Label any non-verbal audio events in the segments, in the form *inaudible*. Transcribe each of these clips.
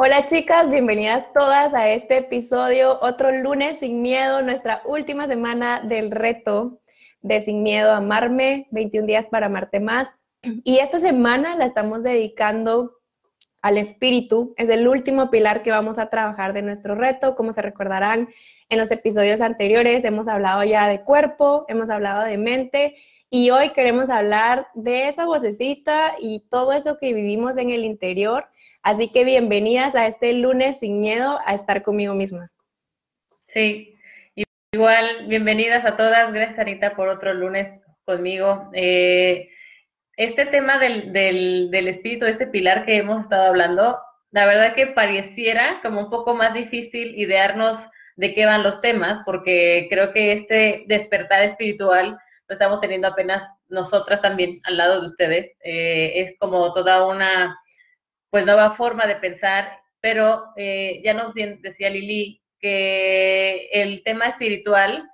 Hola chicas, bienvenidas todas a este episodio, otro lunes sin miedo, nuestra última semana del reto de Sin Miedo a Amarme, 21 días para amarte más. Y esta semana la estamos dedicando al espíritu. Es el último pilar que vamos a trabajar de nuestro reto. Como se recordarán, en los episodios anteriores hemos hablado ya de cuerpo, hemos hablado de mente y hoy queremos hablar de esa vocecita y todo eso que vivimos en el interior Así que bienvenidas a este lunes sin miedo a estar conmigo misma. Sí, igual, bienvenidas a todas. Gracias, Anita, por otro lunes conmigo. Eh, este tema del, del, espíritu, este pilar que hemos estado hablando, la verdad que pareciera como un poco más difícil idearnos de qué van los temas, porque creo que este despertar espiritual lo estamos teniendo apenas nosotras también al lado de ustedes. Eh, es como toda una pues nueva forma de pensar, pero eh, ya nos decía Lili que el tema espiritual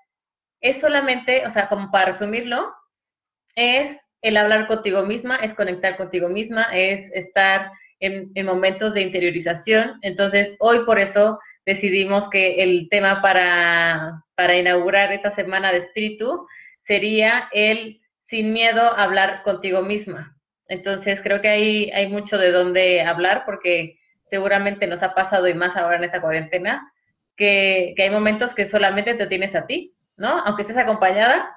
es solamente, o sea, como para resumirlo, es el hablar contigo misma, es conectar contigo misma, es estar en, momentos de interiorización. Entonces, hoy por eso decidimos que el tema para, para inaugurar esta semana de espíritu sería el sin miedo hablar contigo misma. Entonces creo que hay, hay mucho de dónde hablar porque seguramente nos ha pasado y más ahora en esta cuarentena, que, hay momentos que solamente te tienes a ti, ¿no? Aunque estés acompañada,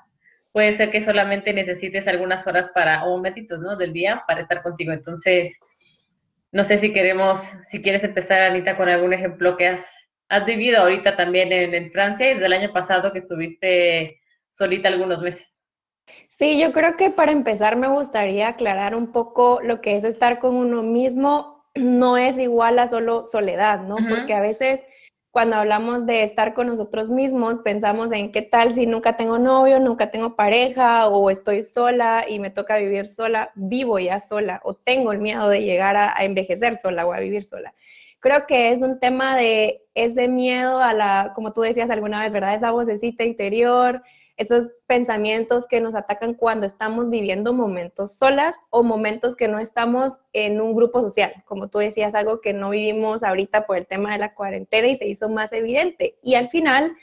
puede ser que solamente necesites algunas horas para, o momentitos, ¿no? Del día para estar contigo. Entonces, no sé si queremos, si quieres empezar, Anita, con algún ejemplo que has, has vivido ahorita también en, en Francia y desde el año pasado que estuviste solita algunos meses. Sí, yo creo que para empezar me gustaría aclarar un poco lo que es estar con uno mismo. *clears throat* No es igual a solo soledad, ¿no? Porque a veces cuando hablamos de estar con nosotros mismos, pensamos en qué tal si nunca tengo novio, nunca tengo pareja o estoy sola y me toca vivir sola, vivo ya sola o tengo el miedo de llegar a, a envejecer sola o a vivir sola. Creo que es un tema de ese miedo a la, como tú decías alguna vez, ¿verdad? Esa vocecita interior, esos pensamientos que nos atacan cuando estamos viviendo momentos solas o momentos que no estamos en un grupo social. Como tú decías, algo que no vivimos ahorita por el tema de la cuarentena y se hizo más evidente. Y al final,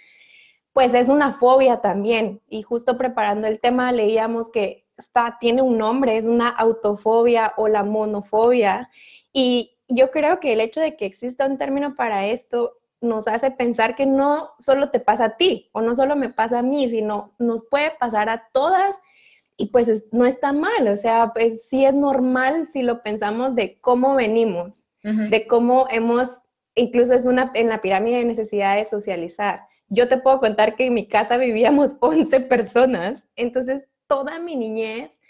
pues es una fobia también. Y justo preparando el tema leíamos que está, tiene un nombre, es una autofobia o la monofobia. Y yo creo que el hecho de que exista un término para esto nos hace pensar que no solo te pasa a ti o no solo me pasa a mí, sino nos puede pasar a todas y pues no está mal, o sea, pues sí es normal si lo pensamos de cómo venimos, de cómo hemos, incluso es una en la pirámide de necesidades socializar. Yo te puedo contar que en mi casa vivíamos *laughs* 11 personas, entonces toda mi niñez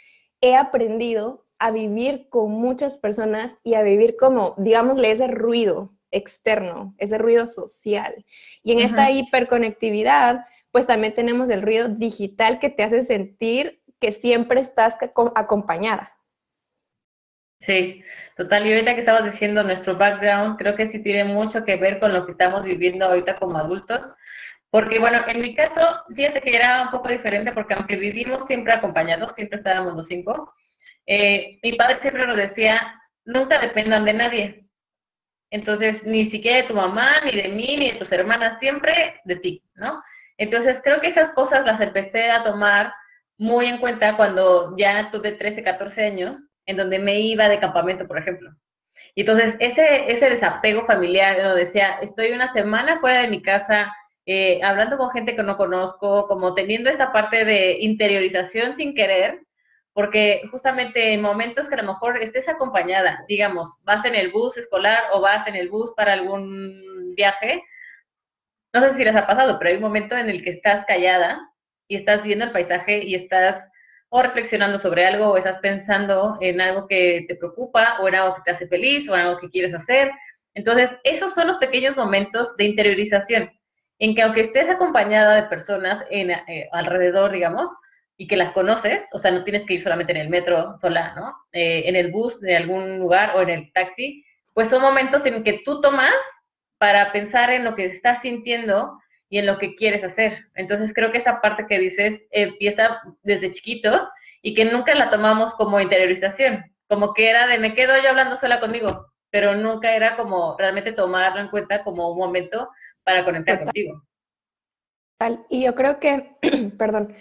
he aprendido a vivir con muchas personas y a vivir como, digámosle, ese ruido, externo, ese ruido social. Y en esta hiperconectividad, pues también tenemos el ruido digital que te hace sentir que siempre estás acompañada. Sí, total. Y ahorita que estabas diciendo nuestro background, creo que sí tiene mucho que ver con lo que estamos viviendo ahorita como adultos. Porque, bueno, en mi caso, fíjate que era un poco diferente porque aunque vivimos siempre acompañados, siempre estábamos los cinco, eh, mi padre siempre nos decía, nunca dependan de nadie. Entonces, ni siquiera de tu mamá, ni de mí, ni de tus hermanas, siempre de ti, ¿no? Entonces, creo que esas cosas las empecé a tomar muy en cuenta cuando ya tuve 13, 14 años, en donde me iba de campamento, por ejemplo. Y entonces, ese, ese desapego familiar, donde decía, estoy una semana fuera de mi casa, eh, hablando con gente que no conozco, como teniendo esa parte de interiorización sin querer, porque justamente en momentos que a lo mejor estés acompañada, digamos, vas en el bus escolar o vas en el bus para algún viaje, no sé si les ha pasado, pero hay un momento en el que estás callada y estás viendo el paisaje y estás o reflexionando sobre algo o estás pensando en algo que te preocupa o en algo que te hace feliz o en algo que quieres hacer. Entonces, esos son los pequeños momentos de interiorización en que aunque estés acompañada de personas en, eh, alrededor, digamos, y que las conoces, o sea, no tienes que ir solamente en el metro sola, ¿no? Eh, en el bus de algún lugar o en el taxi, pues son momentos en que tú tomas para pensar en lo que estás sintiendo y en lo que quieres hacer. Entonces creo que esa parte que dices empieza desde chiquitos y que nunca la tomamos como interiorización, como que era de me quedo yo hablando sola conmigo, pero nunca era como realmente tomarlo en cuenta como un momento para conectar contigo. Y yo creo que, *clears throat* perdón,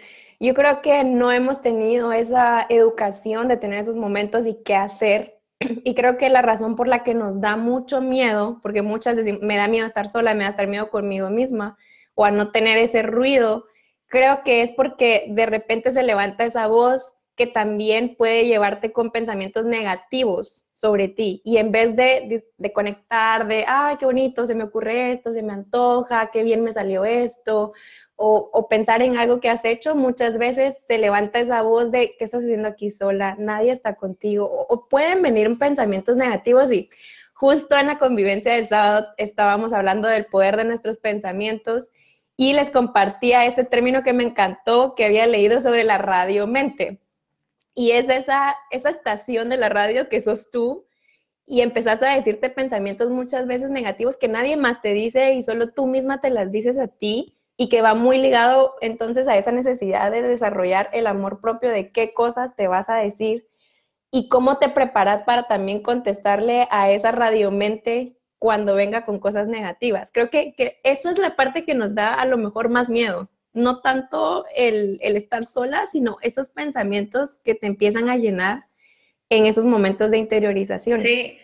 yo creo que no hemos tenido esa educación de tener esos momentos y qué hacer. *clears throat* Y creo que la razón por la que nos da mucho miedo, porque muchas veces me da miedo estar sola, me da estar miedo conmigo misma, o a no tener ese ruido, creo que es porque de repente se levanta esa voz que también puede llevarte con pensamientos negativos sobre ti. Y en vez de, de, conectar, de, ay, qué bonito, se me ocurre esto, se me antoja, qué bien me salió esto, o, pensar en algo que has hecho, muchas veces se levanta esa voz de, ¿qué estás haciendo aquí sola? Nadie está contigo. O, o pueden venir pensamientos negativos y justo en la convivencia del sábado estábamos hablando del poder de nuestros pensamientos y les compartía este término que me encantó, que había leído sobre la radio mente. Y es esa, esa estación de la radio que sos tú y empezás a decirte pensamientos muchas veces negativos que nadie más te dice y solo tú misma te las dices a ti y que va muy ligado entonces a esa necesidad de desarrollar el amor propio de qué cosas te vas a decir y cómo te preparas para también contestarle a esa radiomente cuando venga con cosas negativas. Creo que, que esa es la parte que nos da a lo mejor más miedo. No tanto el, el estar sola, sino esos pensamientos que te empiezan a llenar en esos momentos de interiorización. Sí,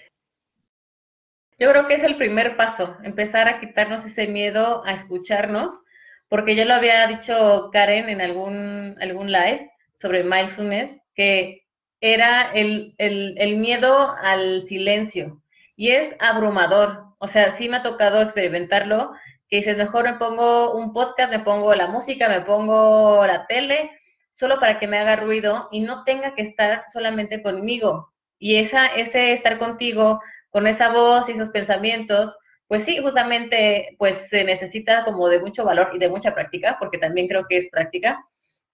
yo creo que es el primer paso, empezar a quitarnos ese miedo a escucharnos, porque ya lo había dicho Karen en algún, algún live sobre mindfulness, que era el, el, el miedo al silencio y es abrumador. O sea, sí me ha tocado experimentarlo, que dices, mejor me pongo un podcast, me pongo la música, me pongo la tele, solo para que me haga ruido y no tenga que estar solamente conmigo. Y esa, ese estar contigo, con esa voz y esos pensamientos, pues sí, justamente, pues se necesita como de mucho valor y de mucha práctica, porque también creo que es práctica,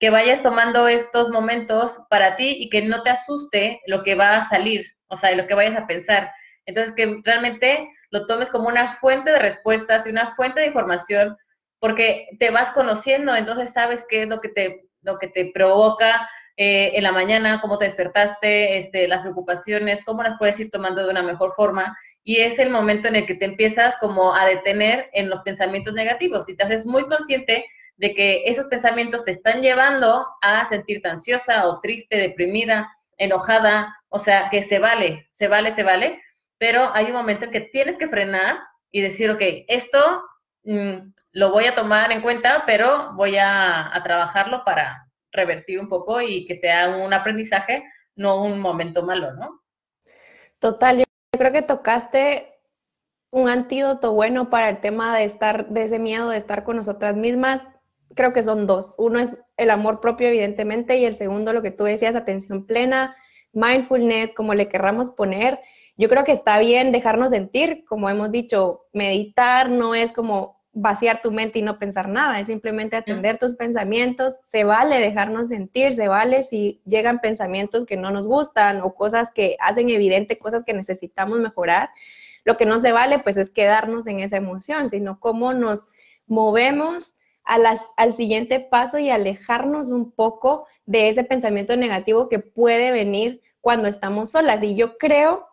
que vayas tomando estos momentos para ti y que no te asuste lo que va a salir, o sea, lo que vayas a pensar. Entonces, que realmente lo tomes como una fuente de respuestas y una fuente de información, porque te vas conociendo, entonces sabes qué es lo que te, lo que te provoca eh, en la mañana, cómo te despertaste, este, las preocupaciones, cómo las puedes ir tomando de una mejor forma. Y es el momento en el que te empiezas como a detener en los pensamientos negativos y te haces muy consciente de que esos pensamientos te están llevando a sentirte ansiosa o triste, deprimida, enojada, o sea, que se vale, se vale, se vale, pero hay un momento en que tienes que frenar y decir, ok, esto mm, lo voy a tomar en cuenta, pero voy a, trabajarlo para revertir un poco y que sea un aprendizaje, no un momento malo, ¿no? Total, creo que tocaste un antídoto bueno para el tema de estar, de ese miedo de estar con nosotras mismas. Creo que son dos. Uno es el amor propio, evidentemente, y el segundo, lo que tú decías, atención plena, mindfulness, como le querramos poner, yo creo que está bien dejarnos sentir, como hemos dicho, meditar no es como vaciar tu mente y no pensar nada, es simplemente atender tus pensamientos, se vale dejarnos sentir, se vale si llegan pensamientos que no nos gustan o cosas que hacen evidente cosas que necesitamos mejorar. Lo que no se vale pues es quedarnos en esa emoción, sino cómo nos movemos a las, al siguiente paso y alejarnos un poco de ese pensamiento negativo que puede venir cuando estamos solas. Y yo creo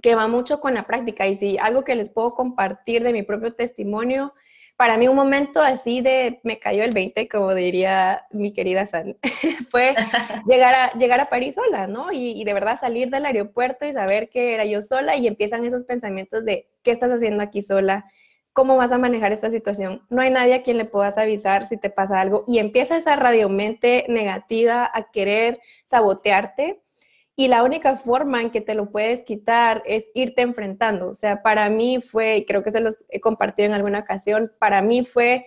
que va mucho con la práctica. Y si algo que les puedo compartir de mi propio testimonio, para mí un momento así de me cayó el 20, como diría mi querida San, *laughs* fue *laughs* llegar a, llegar a París sola, ¿no? Y, y, de verdad salir del aeropuerto y saber que era yo sola y empiezan esos pensamientos de, ¿qué estás haciendo aquí sola? ¿Cómo vas a manejar esta situación? No hay nadie a quien le puedas avisar si te pasa algo y empieza esa radiomente negativa a querer sabotearte y la única forma en que te lo puedes quitar es irte enfrentando. O sea, para mí fue, creo que se los he compartido en alguna ocasión, para mí fue,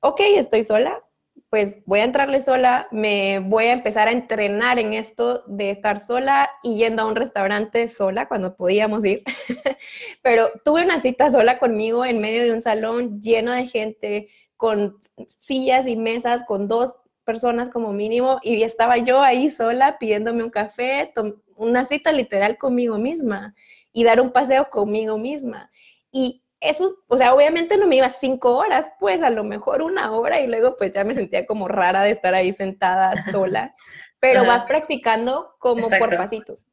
ok, estoy sola, pues voy a entrarle sola, me voy a empezar a entrenar en esto de estar sola y yendo a un restaurante sola cuando podíamos ir. *laughs* Pero tuve una cita sola conmigo en medio de un salón lleno de gente, con sillas y mesas, con dos personas como mínimo y estaba yo ahí sola pidiéndome un café, una cita literal conmigo misma y dar un paseo conmigo misma. Y eso, o sea, obviamente no me iba cinco horas, pues a lo mejor una hora y luego pues ya me sentía como rara de estar ahí sentada *laughs* sola, pero vas practicando como por pasitos.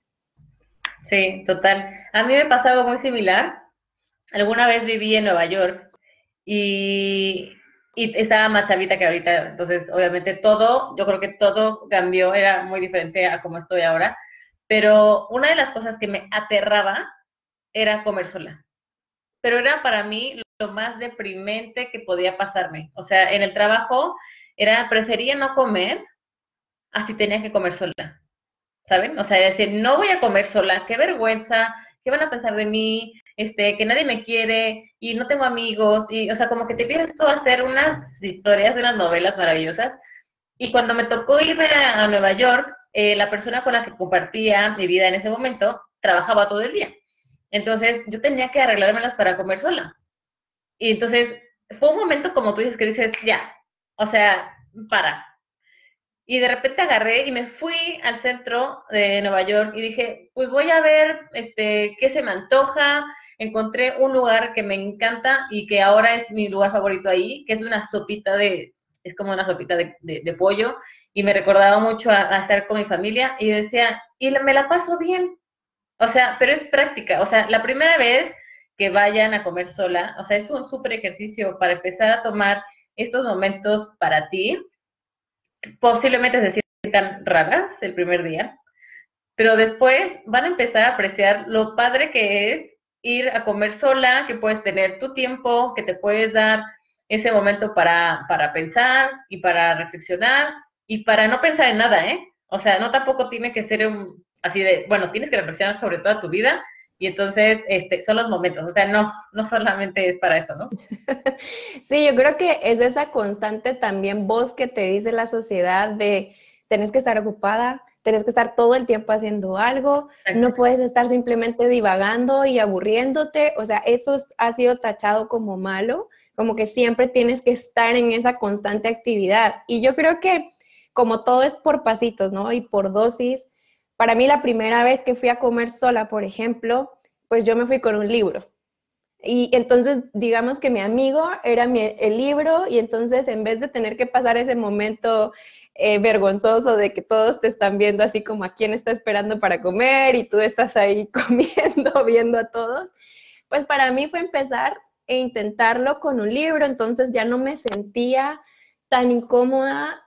Sí, total. A mí me pasó algo muy similar. Alguna vez viví en Nueva York y, y estaba más chavita que ahorita, entonces obviamente todo, yo creo que todo cambió, era muy diferente a como estoy ahora, pero una de las cosas que me aterraba era comer sola. Pero era para mí lo más deprimente que podía pasarme. O sea, en el trabajo era, prefería no comer, así tenía que comer sola. ¿Saben? O sea, decir, no voy a comer sola, qué vergüenza, qué van a pensar de mí, este, que nadie me quiere y no tengo amigos, y, o sea, como que te a hacer unas historias, unas novelas maravillosas. Y cuando me tocó irme a, Nueva York, eh, la persona con la que compartía mi vida en ese momento trabajaba todo el día. Entonces, yo tenía que arreglármelas para comer sola. Y entonces, fue un momento como tú dices que dices, ya, o sea, para. Y de repente agarré y me fui al centro de Nueva York y dije, pues voy a ver este, qué se me antoja. Encontré un lugar que me encanta y que ahora es mi lugar favorito ahí, que es una sopita de, es como una sopita de, de, pollo y me recordaba mucho a, a, estar con mi familia y decía, y me la paso bien. O sea, pero es práctica. O sea, la primera vez que vayan a comer sola, o sea, es un súper ejercicio para empezar a tomar estos momentos para ti. Posiblemente se sientan raras el primer día, pero después van a empezar a apreciar lo padre que es ir a comer sola, que puedes tener tu tiempo, que te puedes dar ese momento para, para pensar y para reflexionar y para no pensar en nada, ¿eh? O sea, no tampoco tiene que ser un, así de, bueno, tienes que reflexionar sobre toda tu vida, y entonces este, son los momentos, o sea, no, no solamente es para eso, ¿no? *laughs* sí, yo creo que es esa constante también voz que te dice la sociedad de tenés que estar ocupada, tenés que estar todo el tiempo haciendo algo, no puedes estar simplemente divagando y aburriéndote, o sea, eso ha sido tachado como malo, como que siempre tienes que estar en esa constante actividad. Y yo creo que como todo es por pasitos, ¿no? Y por dosis, para mí la primera vez que fui a comer sola, por ejemplo, pues yo me fui con un libro. Y entonces, digamos que mi amigo era el libro y entonces en vez de tener que pasar ese momento eh, vergonzoso de que todos te están viendo así como a quién está esperando para comer y tú estás ahí *laughs* comiendo, viendo a todos, pues para mí fue empezar e intentarlo con un libro, entonces ya no me sentía tan incómoda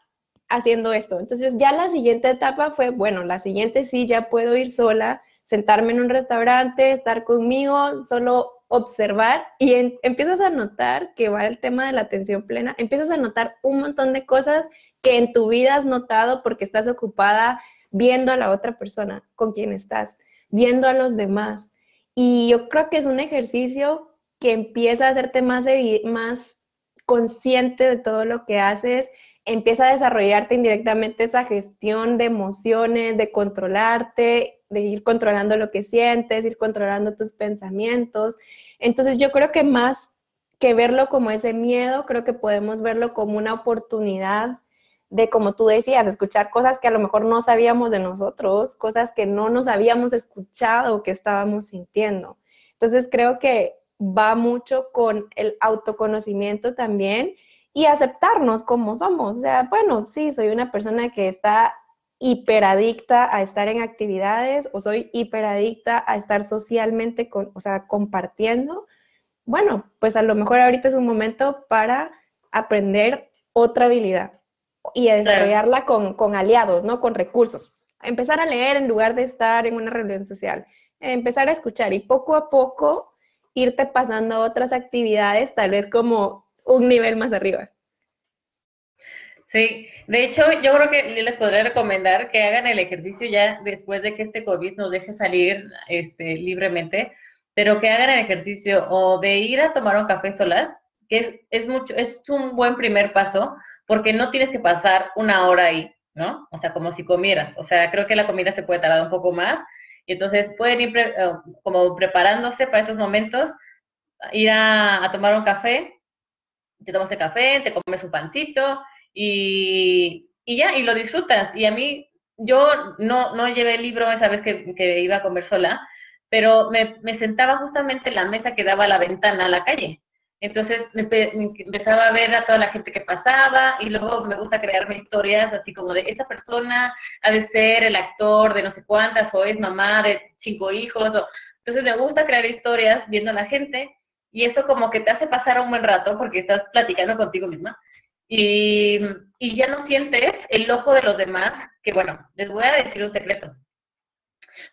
haciendo esto. Entonces ya la siguiente etapa fue, bueno, la siguiente sí, ya puedo ir sola, sentarme en un restaurante, estar conmigo, solo observar y empiezas a notar que va el tema de la atención plena, empiezas a notar un montón de cosas que en tu vida has notado porque estás ocupada viendo a la otra persona con quien estás, viendo a los demás. Y yo creo que es un ejercicio que empieza a hacerte más, más consciente de todo lo que haces empieza a desarrollarte indirectamente esa gestión de emociones, de controlarte, de ir controlando lo que sientes, ir controlando tus pensamientos. Entonces yo creo que más que verlo como ese miedo, creo que podemos verlo como una oportunidad de, como tú decías, escuchar cosas que a lo mejor no sabíamos de nosotros, cosas que no nos habíamos escuchado o que estábamos sintiendo. Entonces creo que va mucho con el autoconocimiento también y aceptarnos como somos. O sea, bueno, sí, soy una persona que está hiperadicta a estar en actividades o soy hiperadicta a estar socialmente, con, o sea, compartiendo. Bueno, pues a lo mejor ahorita es un momento para aprender otra habilidad y a desarrollarla con, con aliados, ¿no? Con recursos. Empezar a leer en lugar de estar en una reunión social. Empezar a escuchar y poco a poco irte pasando a otras actividades, tal vez como un nivel más arriba. Sí, de hecho yo creo que les podría recomendar que hagan el ejercicio ya después de que este COVID nos deje salir este, libremente, pero que hagan el ejercicio o de ir a tomar un café solas, que es, mucho, es un buen primer paso, porque no tienes que pasar una hora ahí, ¿no? O sea, como si comieras. O sea, creo que la comida se puede tardar un poco más, y entonces pueden ir eh, como preparándose para esos momentos, ir a, a tomar un café te tomas el café, te comes un pancito y, y, ya, y lo disfrutas. Y a mí, yo no, no llevé el libro esa vez que, que iba a comer sola, pero me, me, sentaba justamente en la mesa que daba a la ventana a la calle. Entonces me, empezaba a ver a toda la gente que pasaba y luego me gusta crearme historias así como de esta persona ha de ser el actor de no sé cuántas o es mamá de cinco hijos. O... Entonces me gusta crear historias viendo a la gente y eso como que te hace pasar un buen rato porque estás platicando contigo misma y, ya no sientes el ojo de los demás, que bueno, les voy a decir un secreto.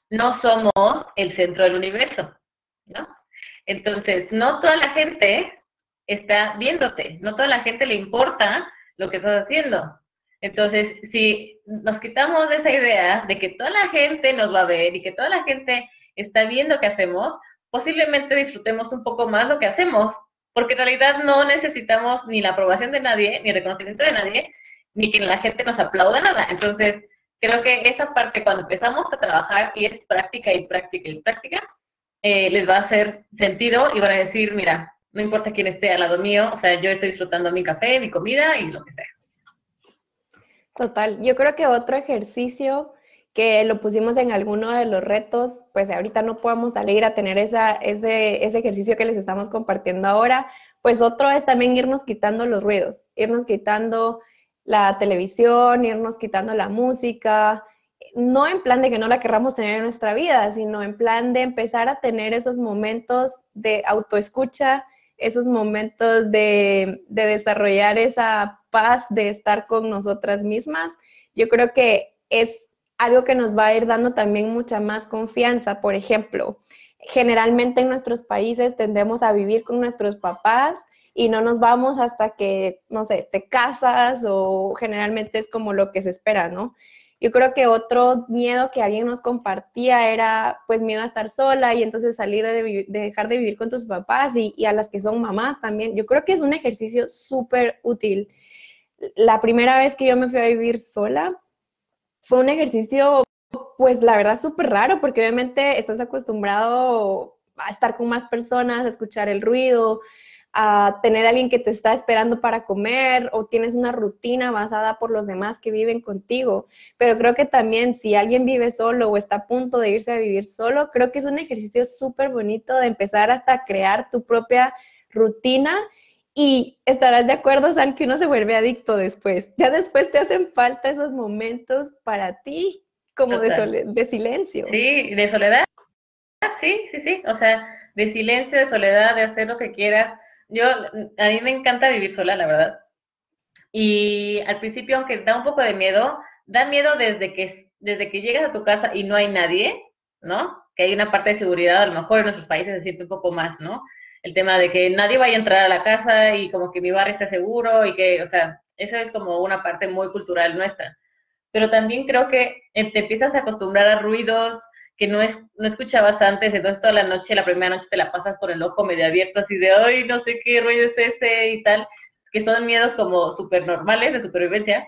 No somos el centro del universo, ¿no? Entonces, no toda la gente está viéndote, no toda la gente le importa lo que estás haciendo. Entonces, si nos quitamos de esa idea de que toda la gente nos va a ver y que toda la gente está viendo qué hacemos, posiblemente disfrutemos un poco más lo que hacemos, porque en realidad no necesitamos ni la aprobación de nadie, ni el reconocimiento de nadie, ni que la gente nos aplauda nada. Entonces, creo que esa parte cuando empezamos a trabajar y es práctica y práctica y práctica, eh, les va a hacer sentido y van a decir, mira, no importa quién esté al lado mío, o sea, yo estoy disfrutando mi café, mi comida y lo que sea. Total, yo creo que otro ejercicio que lo pusimos en alguno de los retos, pues ahorita no podemos salir a tener esa, ese, ese ejercicio que les estamos compartiendo ahora, pues otro es también irnos quitando los ruidos, irnos quitando la televisión, irnos quitando la música, no en plan de que no la querramos tener en nuestra vida, sino en plan de empezar a tener esos momentos de autoescucha, esos momentos de, desarrollar esa paz de estar con nosotras mismas. Yo creo que es algo que nos va a ir dando también mucha más confianza. Por ejemplo, generalmente en nuestros países tendemos a vivir con nuestros papás y no nos vamos hasta que, no sé, te casas o generalmente es como lo que se espera, ¿no? Yo creo que otro miedo que alguien nos compartía era pues miedo a estar sola y entonces salir de, dejar de vivir con tus papás y, y, a las que son mamás también. Yo creo que es un ejercicio súper útil. La primera vez que yo me fui a vivir sola fue un ejercicio pues la verdad súper raro porque obviamente estás acostumbrado a estar con más personas, a escuchar el ruido, a tener a alguien que te está esperando para comer o tienes una rutina basada por los demás que viven contigo. Pero creo que también si alguien vive solo o está a punto de irse a vivir solo, creo que es un ejercicio súper bonito de empezar hasta a crear tu propia rutina y estarás de acuerdo, San, que uno se vuelve adicto después. Ya después te hacen falta esos momentos para ti, como de, de silencio. Sí, de soledad. Sí, sí, sí. O sea, de silencio, de soledad, de hacer lo que quieras yo, a mí me encanta vivir sola, la verdad. Y al principio, aunque da un poco de miedo, da miedo desde que, desde que llegas a tu casa y no hay nadie, ¿no? Que hay una parte de seguridad, a lo mejor en nuestros países se siente un poco más, ¿no? El tema de que nadie vaya a entrar a la casa y como que mi barrio esté seguro y que, o sea, eso es como una parte muy cultural nuestra. Pero también creo que eh, te empiezas a acostumbrar a ruidos, que no, es, no escuchabas antes, entonces toda la noche, la primera noche te la pasas con el ojo medio abierto, así de, ay, no sé qué rollo es ese y tal, que son miedos como súper normales de supervivencia,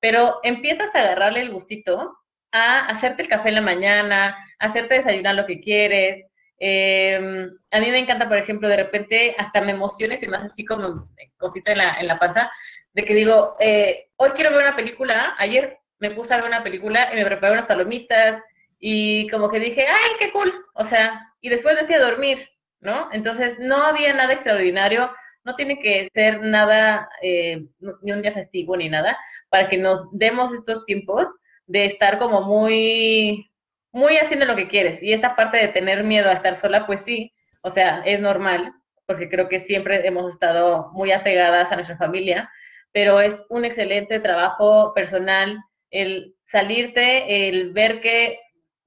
pero empiezas a agarrarle el gustito a hacerte el café en la mañana, a hacerte desayunar lo que quieres. Em, a mí me encanta, por ejemplo, de repente hasta me emociones y más así como cosita en la, en la panza, de que digo, eh, hoy quiero ver una película, ayer me puse a ver una película y me preparé unas palomitas, y como que dije, ay, qué cool, o sea, y después me fui a dormir, ¿no? Entonces no había nada extraordinario, no tiene que ser nada, eh, ni un día festivo ni nada, para que nos demos estos tiempos de estar como muy, muy haciendo lo que quieres. Y esta parte de tener miedo a estar sola, pues sí, o sea, es normal, porque creo que siempre hemos estado muy apegadas a nuestra familia, pero es un excelente trabajo personal el salirte, el ver que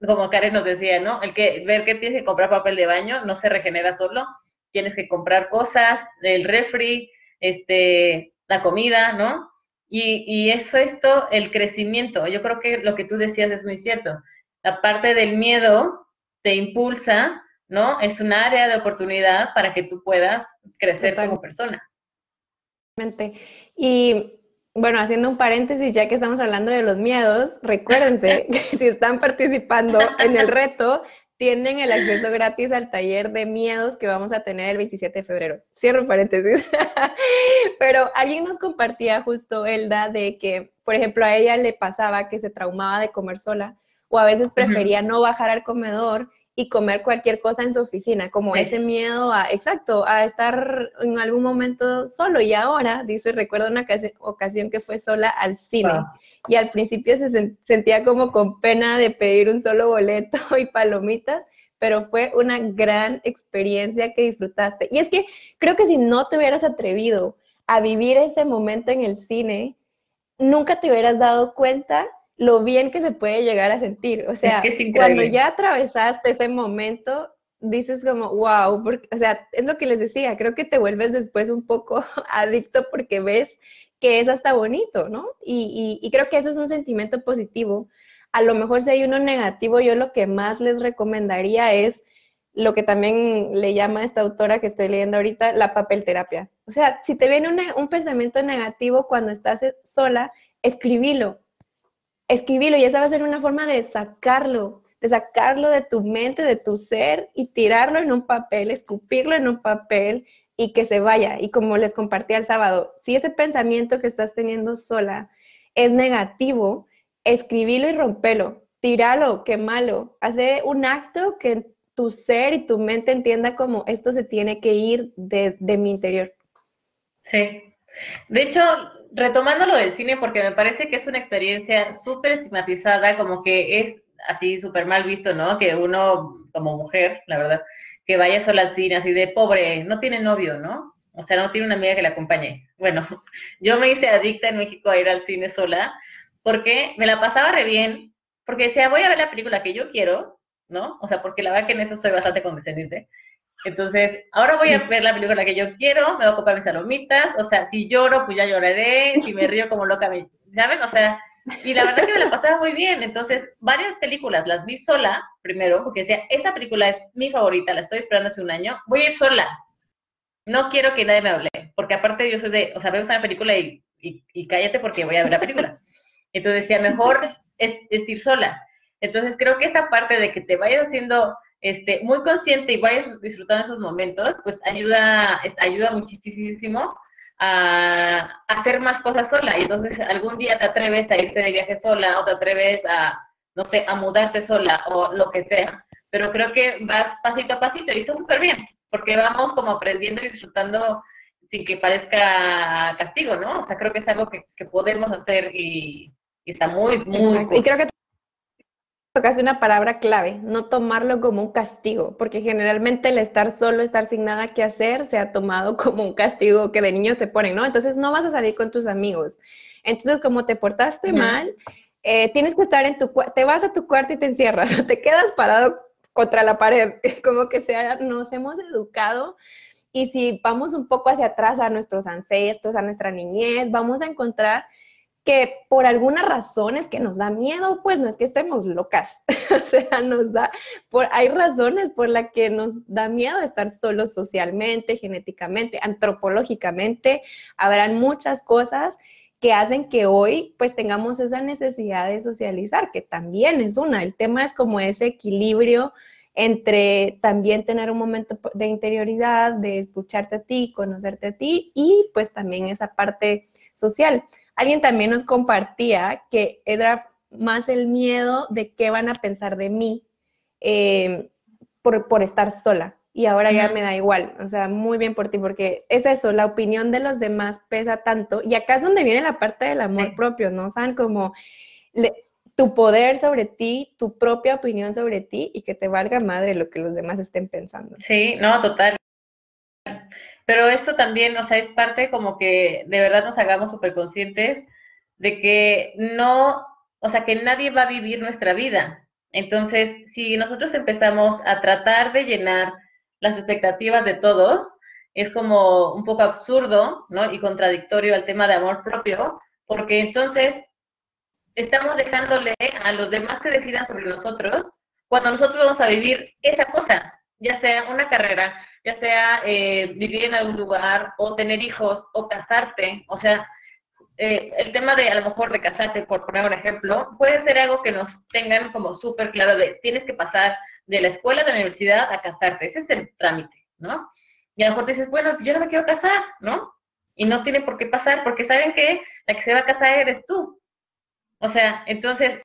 como Karen nos decía, ¿no? El que ver que tienes que comprar papel de baño no se regenera solo, tienes que comprar cosas, el refri, este, la comida, ¿no? Y, y eso esto, el crecimiento. Yo creo que lo que tú decías es muy cierto. La parte del miedo te impulsa, ¿no? Es un área de oportunidad para que tú puedas crecer como persona. Y bueno, haciendo un paréntesis, ya que estamos hablando de los miedos, recuérdense *laughs* que si están participando en el reto, tienen el acceso gratis al taller de miedos que vamos a tener el 27 de febrero. Cierro paréntesis. *laughs* Pero alguien nos compartía justo, Elda, de que, por ejemplo, a ella le pasaba que se traumaba de comer sola o a veces prefería no bajar al comedor y comer cualquier cosa en su oficina, como ese miedo a, exacto, a estar en algún momento solo. Y ahora, dice, recuerdo una ocasión que fue sola al cine y al principio se sentía como con pena de pedir un solo boleto *laughs* y palomitas, pero fue una gran experiencia que disfrutaste. Y es que creo que si no te hubieras atrevido a vivir ese momento en el cine, nunca te hubieras dado cuenta lo bien que se puede llegar a sentir. O sea, cuando ya atravesaste ese momento, dices como, wow, o sea, es lo que les decía, creo que te vuelves después un poco *laughs* adicto porque ves que es hasta bonito, ¿no? Y, y, creo que eso es un sentimiento positivo. A lo mejor si hay uno negativo, yo lo que más les recomendaría es lo que también le llama a esta autora que estoy leyendo ahorita, la papelterapia. O sea, si te viene un, un pensamiento negativo cuando estás sola, escribilo, escribilo y esa va a ser una forma de sacarlo, de sacarlo de tu mente, de tu ser y tirarlo en un papel, escupirlo en un papel y que se vaya. Y como les compartí el sábado, si ese pensamiento que estás teniendo sola es negativo, escribilo y rompelo, tíralo, quémalo, hace un acto que tu ser y tu mente entienda como esto se tiene que ir de, de mi interior. Sí. De hecho, retomando lo del cine, porque me parece que es una experiencia súper estigmatizada, como que es así súper mal visto, ¿no? Que uno, como mujer, la verdad, que vaya sola al cine, así de pobre, no tiene novio, ¿no? O sea, no tiene una amiga que la acompañe. Bueno, *laughs* yo me hice adicta en México a ir al cine sola, porque me la pasaba re bien, porque decía, voy a ver la película que yo quiero, ¿no? O sea, porque la verdad que en eso soy bastante condescendiente. Entonces, ahora voy a ver la película que yo quiero, me voy a comprar mis salomitas, o sea, si lloro, pues ya lloraré, si me río como loca, me, ¿saben? O sea, y la verdad que me la pasaba muy bien. Entonces, varias películas las vi sola, primero, porque decía, esa película es mi favorita, la estoy esperando hace un año, voy a ir sola. No quiero que nadie me hable, porque aparte yo soy de, o sea, veo una película y, y, cállate porque voy a ver la película. Entonces decía, mejor es, es ir sola. Entonces, creo que esta parte de que te vayas haciendo este, muy consciente y vayas disfrutando esos momentos, pues ayuda, ayuda muchísimo a, hacer más cosas sola. Y entonces algún día te atreves a irte de viaje sola o te atreves a, no sé, a mudarte sola o lo que sea. Pero creo que vas pasito a pasito y está súper bien, porque vamos como aprendiendo y disfrutando sin que parezca castigo, ¿no? O sea, creo que es algo que, podemos hacer y, está muy, muy... Y creo que tocaste una palabra clave, no tomarlo como un castigo, porque generalmente el estar solo, estar sin nada que hacer, se ha tomado *laughs* como un castigo que de niño te ponen, ¿no? Entonces no vas a salir con tus amigos. Entonces, como te portaste mal, eh, tienes que estar en tu cuarto, te vas a tu cuarto y te encierras, *laughs* o te quedas parado contra la pared, *laughs* como que sea, nos hemos educado. Y si vamos un poco hacia atrás a nuestros ancestros, a nuestra niñez, vamos a encontrar que por algunas razones que nos da miedo, pues no es que estemos locas, *laughs* o sea, nos da, por, hay razones por las que nos da miedo estar solos socialmente, genéticamente, antropológicamente, habrán muchas cosas que hacen que hoy pues tengamos esa necesidad de socializar, que también es una, el tema es como ese equilibrio entre también tener un momento de interioridad, de escucharte a ti, conocerte a ti y pues también esa parte social. Alguien también nos compartía que era más el miedo de qué van a pensar de mí eh, por, estar sola. Y ahora ya me da igual, o sea, muy bien por ti, porque es eso, la opinión de los demás pesa tanto. Y acá es donde viene la parte del amor propio, ¿no? Saben como tu poder sobre ti, tu propia opinión sobre ti y que te valga madre lo que los demás estén pensando. Sí, no, total. Pero eso también, o sea, es parte como que de verdad nos hagamos súper conscientes de que no, o sea, que nadie va a vivir nuestra vida. Entonces, si nosotros empezamos a tratar de llenar las expectativas de todos, es como un poco absurdo, ¿no? Y contradictorio al tema de amor propio, porque entonces estamos dejándole a los demás que decidan sobre nosotros cuando nosotros vamos a vivir esa cosa, ya sea una carrera, ya sea eh, vivir en algún lugar o tener hijos o casarte, o sea, eh, el tema de a lo mejor de casarte, por poner un ejemplo, puede ser algo que nos tengan como súper claro de tienes que pasar de la escuela, de la universidad a casarte, ese es el trámite, ¿no? Y a lo mejor dices, bueno, yo no me quiero casar, ¿no? Y no tiene por qué pasar, porque saben que la que se va a casar eres tú. O sea, entonces,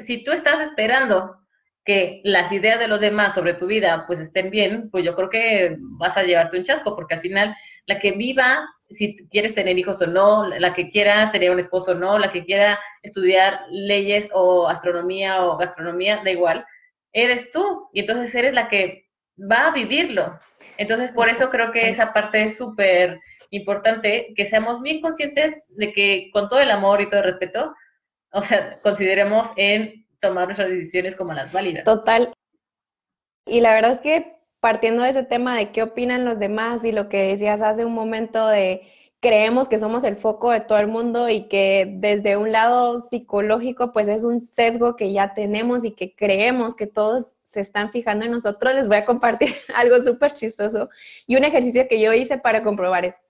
si tú estás esperando que las ideas de los demás sobre tu vida pues estén bien, pues yo creo que vas a llevarte un chasco, porque al final la que viva, si quieres tener hijos o no, la que quiera tener un esposo o no, la que quiera estudiar leyes o astronomía o gastronomía, da igual, eres tú y entonces eres la que va a vivirlo. Entonces por eso creo que esa parte es súper importante, que seamos bien conscientes de que con todo el amor y todo el respeto, o sea, consideremos en tomar nuestras decisiones como las válidas. Total. Y la verdad es que partiendo de ese tema de qué opinan los demás y lo que decías hace un momento de creemos que somos el foco de todo el mundo y que desde un lado psicológico pues es un sesgo que ya tenemos y que creemos que todos se están fijando en nosotros, les voy a compartir *laughs* algo súper chistoso y un ejercicio que yo hice para comprobar eso.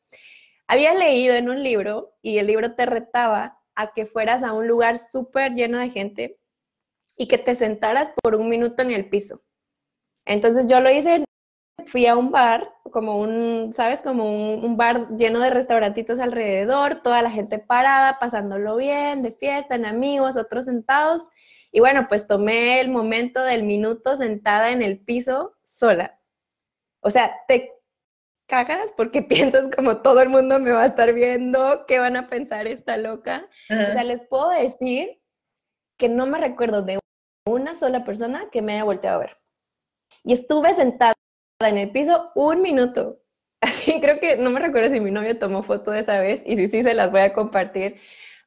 Había leído en un libro y el libro te retaba a que fueras a un lugar súper lleno de gente y que te sentaras por un minuto en el piso. Entonces yo lo hice, fui a un bar, como un, ¿sabes? Como un, bar lleno de restaurantitos alrededor, toda la gente parada, pasándolo bien, de fiesta, en amigos, otros sentados. Y bueno, pues tomé el momento del minuto sentada en el piso sola. O sea, te cagas porque *laughs* piensas como todo el mundo me va a estar viendo, ¿qué van a pensar esta loca? O sea, les puedo decir que no me recuerdo de una sola persona que me haya volteado a ver. Y estuve sentada en el piso un minuto. *laughs* Así creo que no me recuerdo si mi novio tomó foto de esa vez y si sí se las voy a compartir,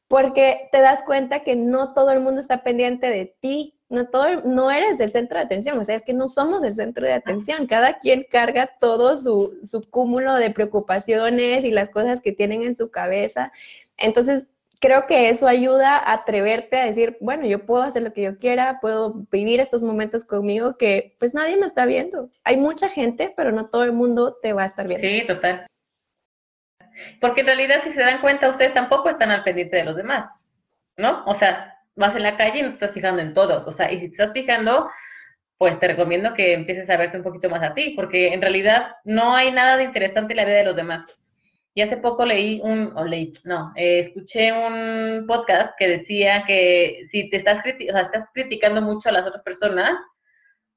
porque te das cuenta que no todo el mundo está pendiente de ti, no, todo, no eres del centro de atención, o sea, es que no somos el centro de atención, cada quien carga todo su, su cúmulo de preocupaciones y las cosas que tienen en su cabeza. Entonces, creo que eso ayuda a atreverte a decir, bueno, yo puedo hacer lo que yo quiera, puedo vivir estos momentos conmigo que pues nadie me está viendo. Hay mucha gente, pero no todo el mundo te va a estar viendo. Sí, total. Porque en realidad, si se dan cuenta, ustedes tampoco están al pendiente de los demás, ¿no? O sea, vas en la calle y no te estás fijando en todos. O sea, y si te estás fijando, pues te recomiendo que empieces a verte un poquito más a ti, porque en realidad no hay nada de interesante en la vida de los demás. Y hace poco leí un, o leí, no, eh, escuché un podcast que decía que si te estás, o sea, estás criticando mucho a las otras personas,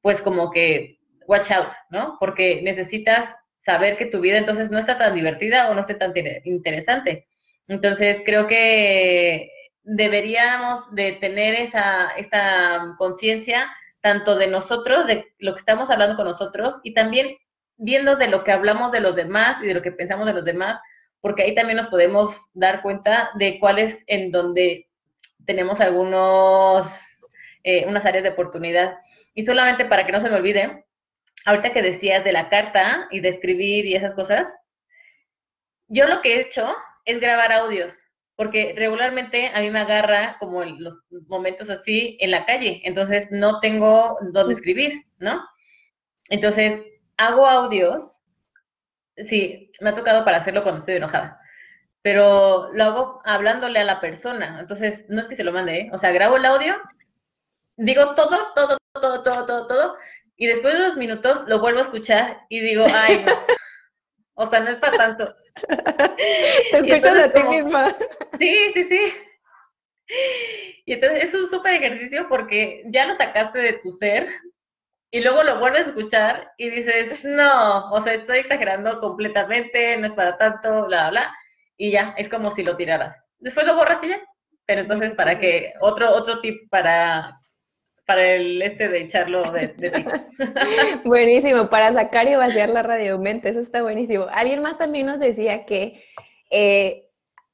pues como que watch out, ¿no? Porque necesitas saber que tu vida entonces no está tan divertida o no está tan interesante. Entonces creo que deberíamos de tener esa, esta conciencia tanto de nosotros, de lo que estamos hablando con nosotros, y también viendo de lo que hablamos de los demás y de lo que pensamos de los demás, porque ahí también nos podemos dar cuenta de cuáles en donde tenemos algunos, eh, unas áreas de oportunidad. Y solamente para que no se me olvide, ahorita que decías de la carta y de escribir y esas cosas, yo lo que he hecho es grabar audios, porque regularmente a mí me agarra como los momentos así en la calle, entonces no tengo dónde escribir, ¿no? Entonces hago audios, sí, me ha tocado para hacerlo cuando estoy enojada, pero lo hago hablándole a la persona, entonces no es que se lo mande, ¿eh? o sea, grabo el audio, digo todo, todo, todo, todo, todo, todo, y después de dos minutos lo vuelvo a escuchar y digo, ay, no. *laughs* O sea, no es para tanto. *laughs* Te escuchas a ti misma. Sí, sí, sí. Y entonces es un súper ejercicio porque ya lo sacaste de tu ser, y luego lo vuelves a escuchar y dices, no, o sea, estoy exagerando completamente, no es para tanto, bla, bla, y ya, es como si lo tiraras. Después lo borras y ya. Pero entonces, para que, otro, otro tip para, para el este de echarlo de, ti. *laughs* buenísimo, para sacar y vaciar la radiomente, eso está buenísimo. Alguien más también nos decía que eh,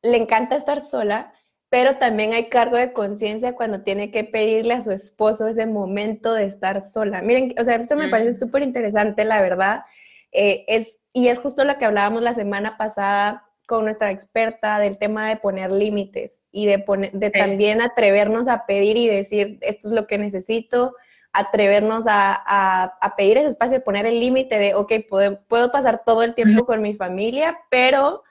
le encanta estar sola, pero también hay cargo de conciencia cuando tiene que pedirle a su esposo ese momento de estar sola. Miren, o sea, esto me parece súper interesante, la verdad. Eh, es, y es justo lo que hablábamos la semana pasada con nuestra experta del tema de poner límites y de, poner, de también atrevernos a pedir y decir, esto es lo que necesito, atrevernos a, a, pedir ese espacio, poner el límite de, ok, puedo, puedo pasar todo el tiempo con mi familia, pero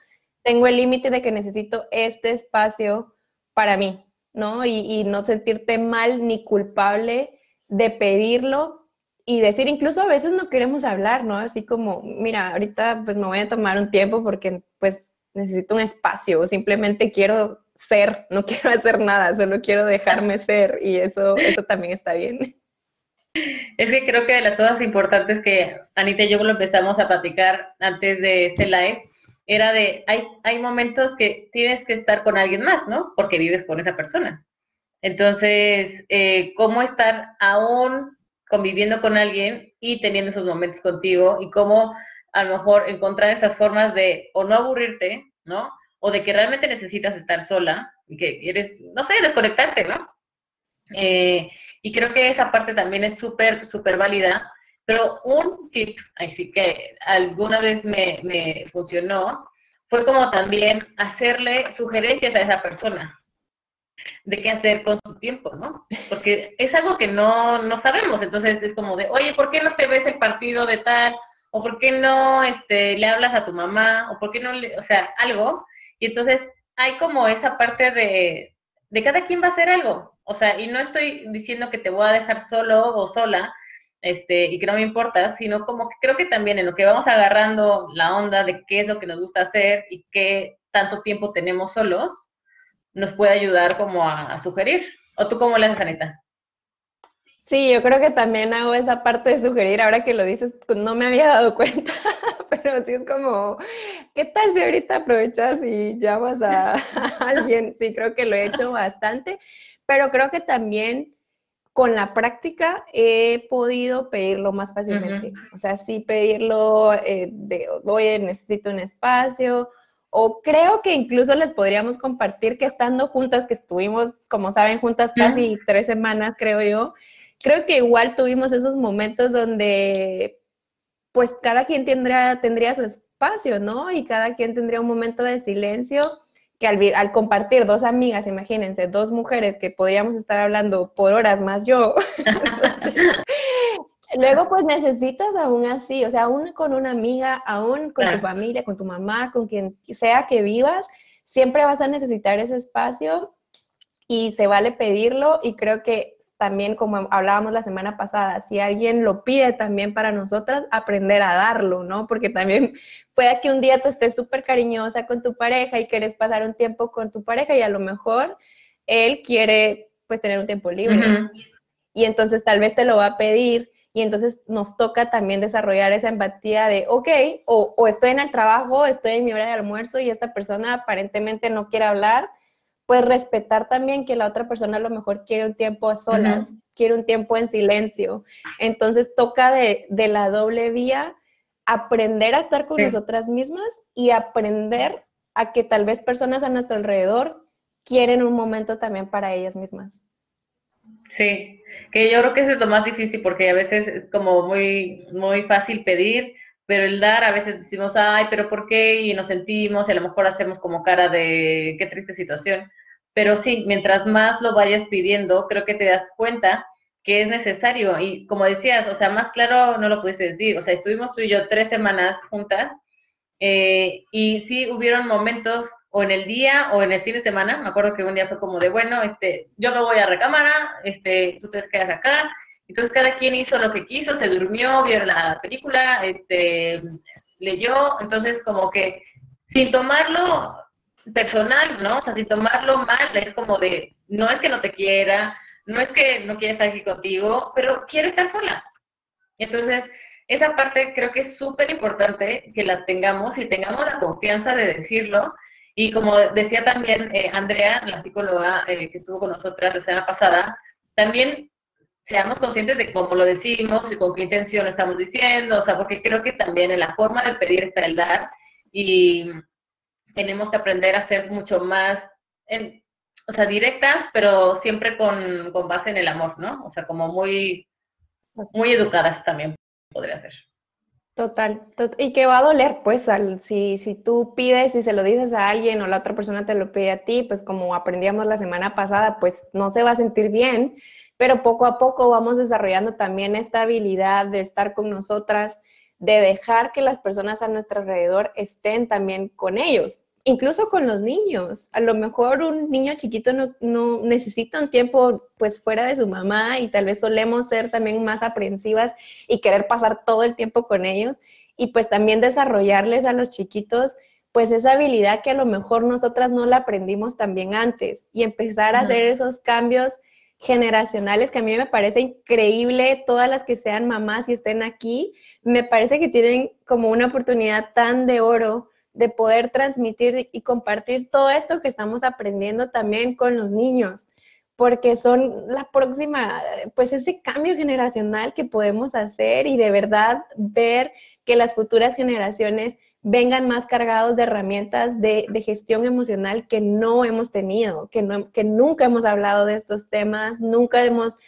tengo el límite de que necesito este espacio para mí, ¿no? Y, no sentirte mal ni culpable de pedirlo y decir, incluso a veces no queremos hablar, ¿no? Así como, mira, ahorita pues me voy a tomar un tiempo porque pues necesito un espacio simplemente quiero ser, no *laughs* quiero hacer nada, solo quiero dejarme ser y eso, eso también está bien. Es que creo que de las cosas importantes que Anita y yo lo empezamos a platicar antes de este live era de, hay, hay momentos que tienes que estar con alguien más, ¿no? Porque vives con esa persona. Entonces, eh, ¿cómo estar aún conviviendo con alguien y teniendo esos momentos contigo? Y cómo a lo mejor encontrar esas formas de o no aburrirte, ¿no? O de que realmente necesitas estar sola y que quieres, no sé, desconectarte, ¿no? Eh, y creo que esa parte también es súper, súper válida. Pero un tip, así que alguna vez me, me funcionó, fue como también hacerle sugerencias a esa persona de qué hacer con su tiempo, ¿no? Porque es algo que no, no sabemos, entonces es como de, oye, ¿por qué no te ves el partido de tal? o por qué no este, le hablas a tu mamá, o por qué no, le, o sea, algo. Y entonces hay como esa parte de, de cada quien va a hacer algo. O sea, y no estoy diciendo que te voy a dejar solo o sola, este, y que no me importa, sino como que creo que también en lo que vamos agarrando la onda de qué es lo que nos gusta hacer y qué tanto tiempo tenemos solos, nos puede ayudar como a, sugerir. ¿O tú cómo le haces, Anita? Sí, yo creo que también hago esa parte de sugerir, ahora que lo dices, pues, no me había dado *laughs* cuenta, pero sí es como, ¿qué tal si ahorita aprovechas y llamas a, *laughs* alguien? Sí, creo que lo he hecho bastante, pero creo que también con la práctica he podido pedirlo más fácilmente. O sea, sí pedirlo eh, de, oye, necesito un espacio, o creo que incluso les podríamos compartir que estando juntas, que estuvimos, como saben, juntas casi tres semanas, creo yo, creo que igual tuvimos esos momentos donde pues cada quien tendría, tendría su espacio, ¿no? Y cada quien tendría un momento de silencio que al, compartir dos amigas, imagínense, dos mujeres que podríamos estar hablando por horas más yo. *laughs* Luego, pues necesitas aún así, o sea, aún con una amiga, aún con tu familia, con tu mamá, con quien sea que vivas, siempre vas a necesitar ese espacio y se vale pedirlo y creo que también, como hablábamos la semana pasada, si alguien lo pide también para nosotras, aprender a darlo, ¿no? Porque también puede que un día tú estés súper cariñosa con tu pareja y quieres pasar un tiempo con tu pareja y a lo mejor él quiere pues tener un tiempo libre. Y entonces tal vez te lo va a pedir y entonces nos toca también desarrollar esa empatía de, ok, o, o estoy en el trabajo, estoy en mi hora de almuerzo y esta persona aparentemente no quiere hablar, pues respetar también que la otra persona a lo mejor quiere un tiempo a solas, quiere un tiempo en silencio. Entonces toca de, la doble vía aprender a estar con nosotras mismas y aprender a que tal vez personas a nuestro alrededor quieren un momento también para ellas mismas. Sí, que yo creo que eso es lo más difícil porque a veces es como muy, muy fácil pedir, pero el dar a veces decimos, ay, pero ¿por qué? Y nos sentimos y a lo mejor hacemos como cara de qué triste situación. Pero sí, mientras más lo vayas pidiendo, creo que te das cuenta que es necesario. Y como decías, o sea, más claro no lo pudiste decir. O sea, estuvimos tú y yo tres semanas juntas eh, y sí hubieron momentos o en el día o en el fin de semana. Me acuerdo que un día fue como de, bueno, este, yo me voy a recámara, este, tú te quedas acá entonces cada quien hizo lo que quiso, se durmió, vio la película, este, leyó, entonces como que sin tomarlo personal, ¿no? O sea, sin tomarlo mal, es como de, no es que no te quiera, no es que no quiera estar aquí contigo, pero quiero estar sola. Entonces, esa parte creo que es súper importante que la tengamos y tengamos la confianza de decirlo. Y como decía también eh, Andrea, la psicóloga eh, que estuvo con nosotras la semana pasada, también seamos conscientes de cómo lo decimos y con qué intención estamos diciendo, o sea, porque creo que también en la forma de pedir está el dar y tenemos que aprender a ser mucho más, en, o sea, directas, pero siempre con, con, base en el amor, ¿no? O sea, como muy, muy educadas también podría ser. Total, y que va a doler, pues, al, si, si tú pides y se lo dices a alguien o la otra persona te lo pide a ti, pues como aprendíamos la semana pasada, pues no se va a sentir bien, pero poco a poco vamos desarrollando también esta habilidad de estar con nosotras, de dejar que las personas a nuestro alrededor estén también con ellos, incluso con los niños. A lo mejor un niño chiquito no, no, necesita un tiempo pues fuera de su mamá y tal vez solemos ser también más aprensivas y querer pasar todo el tiempo con ellos y pues también desarrollarles a los chiquitos pues esa habilidad que a lo mejor nosotras no la aprendimos también antes y empezar a hacer esos cambios generacionales que a mí me parece increíble, todas las que sean mamás y estén aquí, me parece que tienen como una oportunidad tan de oro de poder transmitir y compartir todo esto que estamos aprendiendo también con los niños, porque son la próxima, pues ese cambio generacional que podemos hacer y de verdad ver que las futuras generaciones vengan más cargados de herramientas de, gestión emocional que no hemos tenido, que, no, que nunca hemos hablado de estos temas, nunca hemos,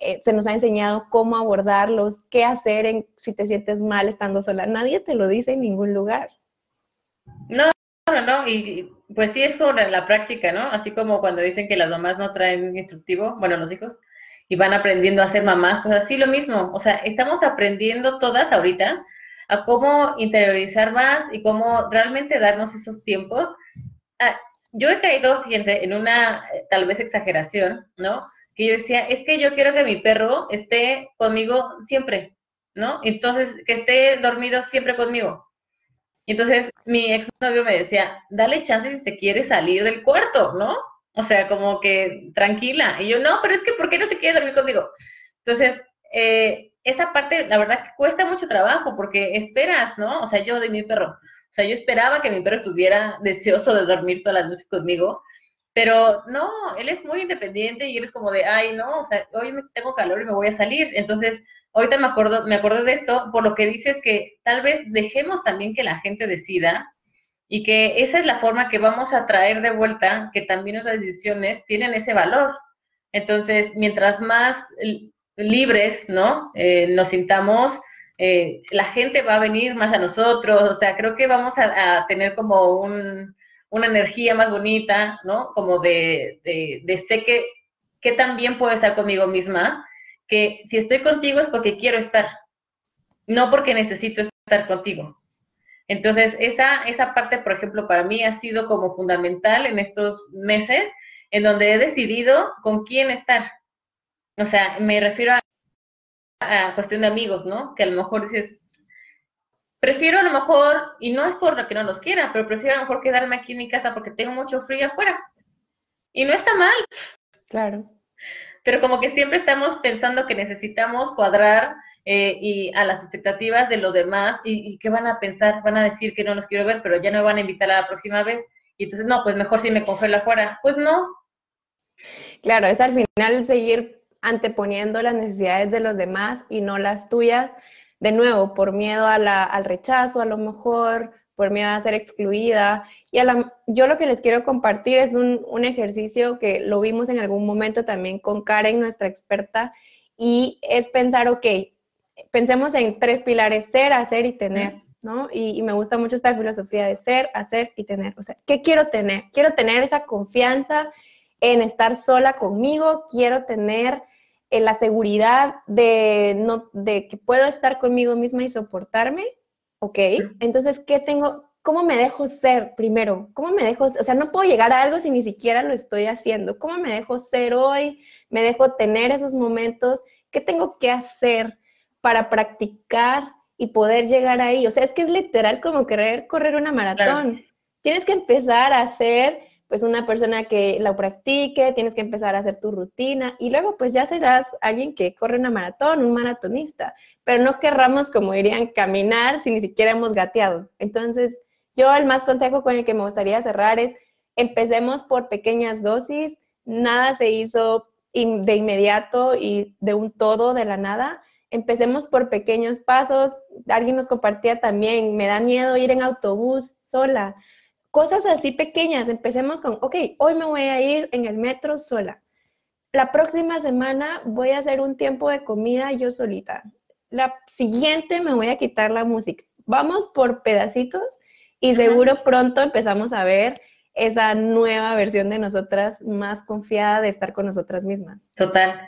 eh, se nos ha enseñado cómo abordarlos, qué hacer en, si te sientes mal estando sola. Nadie te lo dice en ningún lugar. No, no, no, y pues sí es como la práctica, ¿no? Así como cuando dicen que las mamás no traen instructivo, bueno, los hijos, y van aprendiendo a ser mamás, pues así lo mismo, o sea, estamos aprendiendo todas ahorita a cómo interiorizar más y cómo realmente darnos esos tiempos. Ah, yo he caído, fíjense, en una eh, tal vez exageración, ¿no? Que yo decía, es que yo quiero que mi perro esté conmigo siempre, ¿no? Entonces, que esté dormido siempre conmigo. Entonces, mi exnovio me decía, dale chance si se quiere salir del cuarto, ¿no? O sea, como que tranquila. Y yo, no, pero es que, ¿por qué no se quiere dormir conmigo? Entonces, eh, esa parte, la verdad, cuesta mucho trabajo porque esperas, ¿no? O sea, yo de mi perro, o sea, yo esperaba que mi perro estuviera deseoso de dormir todas las noches conmigo, pero no, él es muy independiente y él es como de, ay, no, o sea, hoy tengo calor y me voy a salir. Entonces, ahorita me acuerdo, me acuerdo de esto, por lo que dices que tal vez dejemos también que la gente decida y que esa es la forma que vamos a traer de vuelta, que también nuestras decisiones tienen ese valor. Entonces, mientras más libres, ¿no? Eh, nos sintamos, eh, la gente va a venir más a nosotros, o sea, creo que vamos a, tener como una energía más bonita, ¿no? Como de, de, sé que, que también puedo estar conmigo misma, que si estoy contigo es porque quiero estar, no porque necesito estar contigo. Entonces, esa, esa parte, por ejemplo, para mí ha sido como fundamental en estos meses, en donde he decidido con quién estar, o sea, me refiero a, cuestión de amigos, ¿no? Que a lo mejor dices, prefiero a lo mejor, y no es por lo que no los quiera, pero prefiero a lo mejor quedarme aquí en mi casa porque tengo mucho frío afuera. Y no está mal. Claro. Pero como que siempre estamos pensando que necesitamos cuadrar eh, y a las expectativas de los demás y, y qué van a pensar, van a decir que no los quiero ver, pero ya no me van a invitar a la próxima vez. Y entonces, no, pues mejor si me congelo afuera. Pues no. Claro, es al final seguir anteponiendo las necesidades de los demás y no las tuyas, de nuevo, por miedo al rechazo a lo mejor, por miedo a ser excluida. Y yo lo que les quiero compartir es un, ejercicio que lo vimos en algún momento también con Karen, nuestra experta, y es pensar, ok, pensemos en tres pilares, ser, hacer y tener. ¿no? Y, y, me gusta mucho esta filosofía de ser, hacer y tener. O sea, ¿qué quiero tener? Quiero tener esa confianza en estar sola conmigo, quiero tener eh, la seguridad de, no, de que puedo estar conmigo misma y soportarme, ¿ok? Entonces, ¿qué tengo? ¿Cómo me dejo ser primero? ¿Cómo me dejo? O sea, no puedo llegar a algo si ni siquiera lo estoy haciendo. ¿Cómo me dejo ser hoy? ¿Me dejo tener esos momentos? ¿Qué tengo que hacer para practicar y poder llegar ahí? O sea, es que es literal como querer correr una maratón. Tienes que empezar a hacer pues una persona que la practique, tienes que empezar a hacer tu rutina y luego pues ya serás alguien que corre una maratón, un maratonista, pero no querramos, como dirían, caminar si ni siquiera hemos gateado. Entonces, yo el más consejo con el que me gustaría cerrar es, empecemos por pequeñas dosis, nada se hizo de inmediato y de un todo, de la nada. Empecemos por pequeños pasos. Alguien nos compartía también, me da miedo ir en autobús sola Cosas así pequeñas, empecemos con, ok, hoy me voy a ir en el metro sola. La próxima semana voy a hacer un tiempo de comida yo solita. La siguiente me voy a quitar la música. Vamos por pedacitos y seguro pronto empezamos a ver esa nueva versión de nosotras más confiada de estar con nosotras mismas. Total.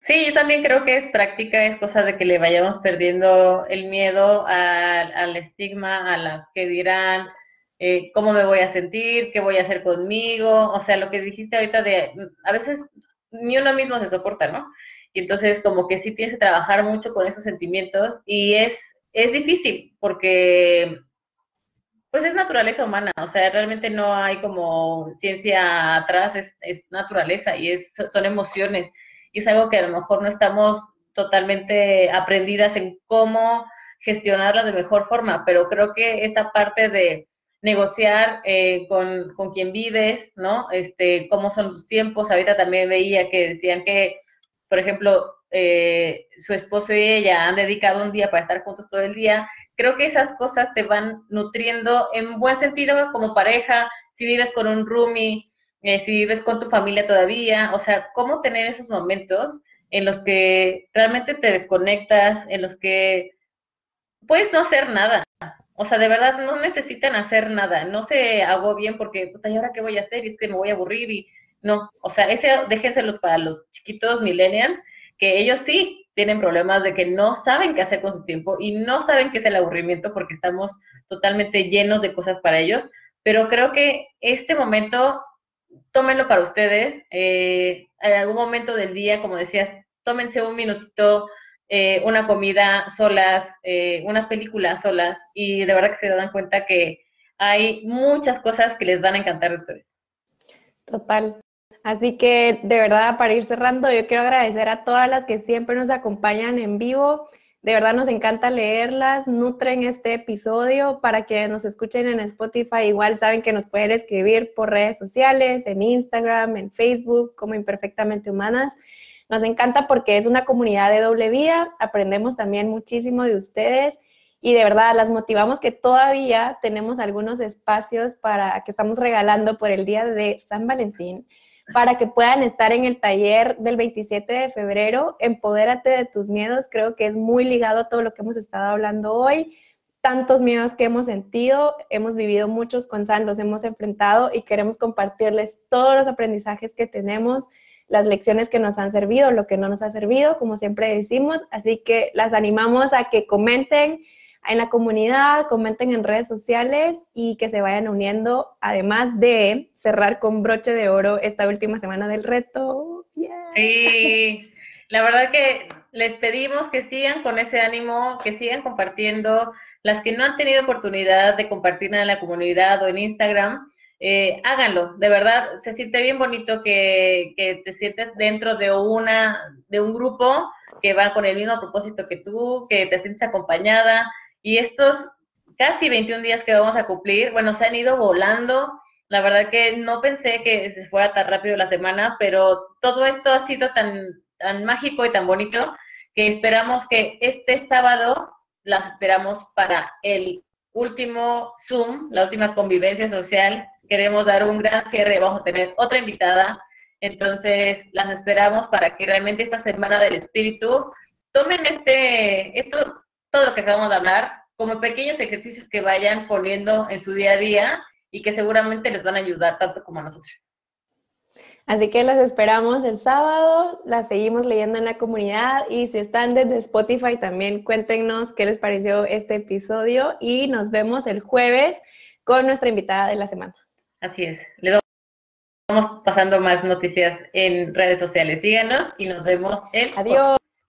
Sí, yo también creo que es práctica, es cosa de que le vayamos perdiendo el miedo al estigma, a la que dirán, eh, cómo me voy a sentir, qué voy a hacer conmigo, o sea, lo que dijiste ahorita de, a veces ni uno mismo se soporta, ¿no? Y entonces como que sí tienes que trabajar mucho con esos sentimientos y es, es difícil porque pues es naturaleza humana, o sea, realmente no hay como ciencia atrás, es, naturaleza y es, son emociones. Y es algo que a lo mejor no estamos totalmente aprendidas en cómo gestionarlas de mejor forma, pero creo que esta parte de negociar eh, con, con, quien vives, ¿no? Este, cómo son tus tiempos. Ahorita también veía que decían que, por ejemplo, eh, su esposo y ella han dedicado un día para estar juntos todo el día. Creo que esas cosas te van nutriendo en buen sentido como pareja, si vives con un roomie, eh, si vives con tu familia todavía, o sea, cómo tener esos momentos en los que realmente te desconectas, en los que puedes no hacer nada. O sea, de verdad no necesitan hacer nada. No se hago bien porque, puta, ¿y ahora qué voy a hacer? Y es que me voy a aburrir y no. O sea, ese déjenselos para los chiquitos millennials, que ellos sí tienen problemas de que no saben qué hacer con su tiempo y no saben qué es el aburrimiento porque estamos totalmente llenos de cosas para ellos. Pero creo que este momento, tómenlo para ustedes. Eh, en algún momento del día, como decías, tómense un minutito, eh, una comida solas, eh, una película solas, y de verdad que se dan cuenta que hay muchas cosas que les van a encantar a ustedes. Total. Así que de verdad, para ir cerrando, yo quiero agradecer a todas las que siempre nos acompañan en vivo. De verdad nos encanta leerlas, nutren este episodio para que nos escuchen en Spotify. Igual saben que nos pueden escribir por redes sociales, en Instagram, en Facebook, como Imperfectamente Humanas. Nos encanta porque es una comunidad de doble vida, aprendemos también muchísimo de ustedes y de verdad las motivamos que todavía tenemos algunos espacios para que estamos regalando por el día de San Valentín para que puedan estar en el taller del 27 de febrero, Empodérate de tus miedos, creo que es muy ligado a todo lo que hemos estado hablando hoy, tantos miedos que hemos sentido, hemos vivido muchos con San, los hemos enfrentado y queremos compartirles todos los aprendizajes que tenemos las lecciones que nos han servido, lo que no nos ha servido, como siempre decimos. Así que las animamos a que comenten en la comunidad, comenten en redes sociales y que se vayan uniendo, además de cerrar con broche de oro esta última semana del reto. Sí, la verdad que les pedimos que sigan con ese ánimo, que sigan compartiendo. Las que no han tenido oportunidad de compartir en la comunidad o en Instagram, eh, háganlo, de verdad, se siente bien bonito que, te sientes dentro de, una, de un grupo que va con el mismo propósito que tú, que te sientes acompañada y estos casi 21 días que vamos a cumplir, bueno, se han ido volando. La verdad que no pensé que se fuera tan rápido la semana, pero todo esto ha sido tan, tan mágico y tan bonito que esperamos que este sábado las esperamos para el último Zoom, la última convivencia social queremos dar un gran cierre, vamos a tener otra invitada, entonces las esperamos para que realmente esta semana del espíritu tomen este, esto, todo lo que acabamos de hablar, como pequeños ejercicios que vayan poniendo en su día a día y que seguramente les van a ayudar tanto como a nosotros. Así que las esperamos el sábado, las seguimos leyendo en la comunidad y si están desde Spotify también cuéntenos qué les pareció este episodio y nos vemos el jueves con nuestra invitada de la semana. Así es. Le vamos pasando más noticias en redes sociales. Síganos y nos vemos el. Adiós.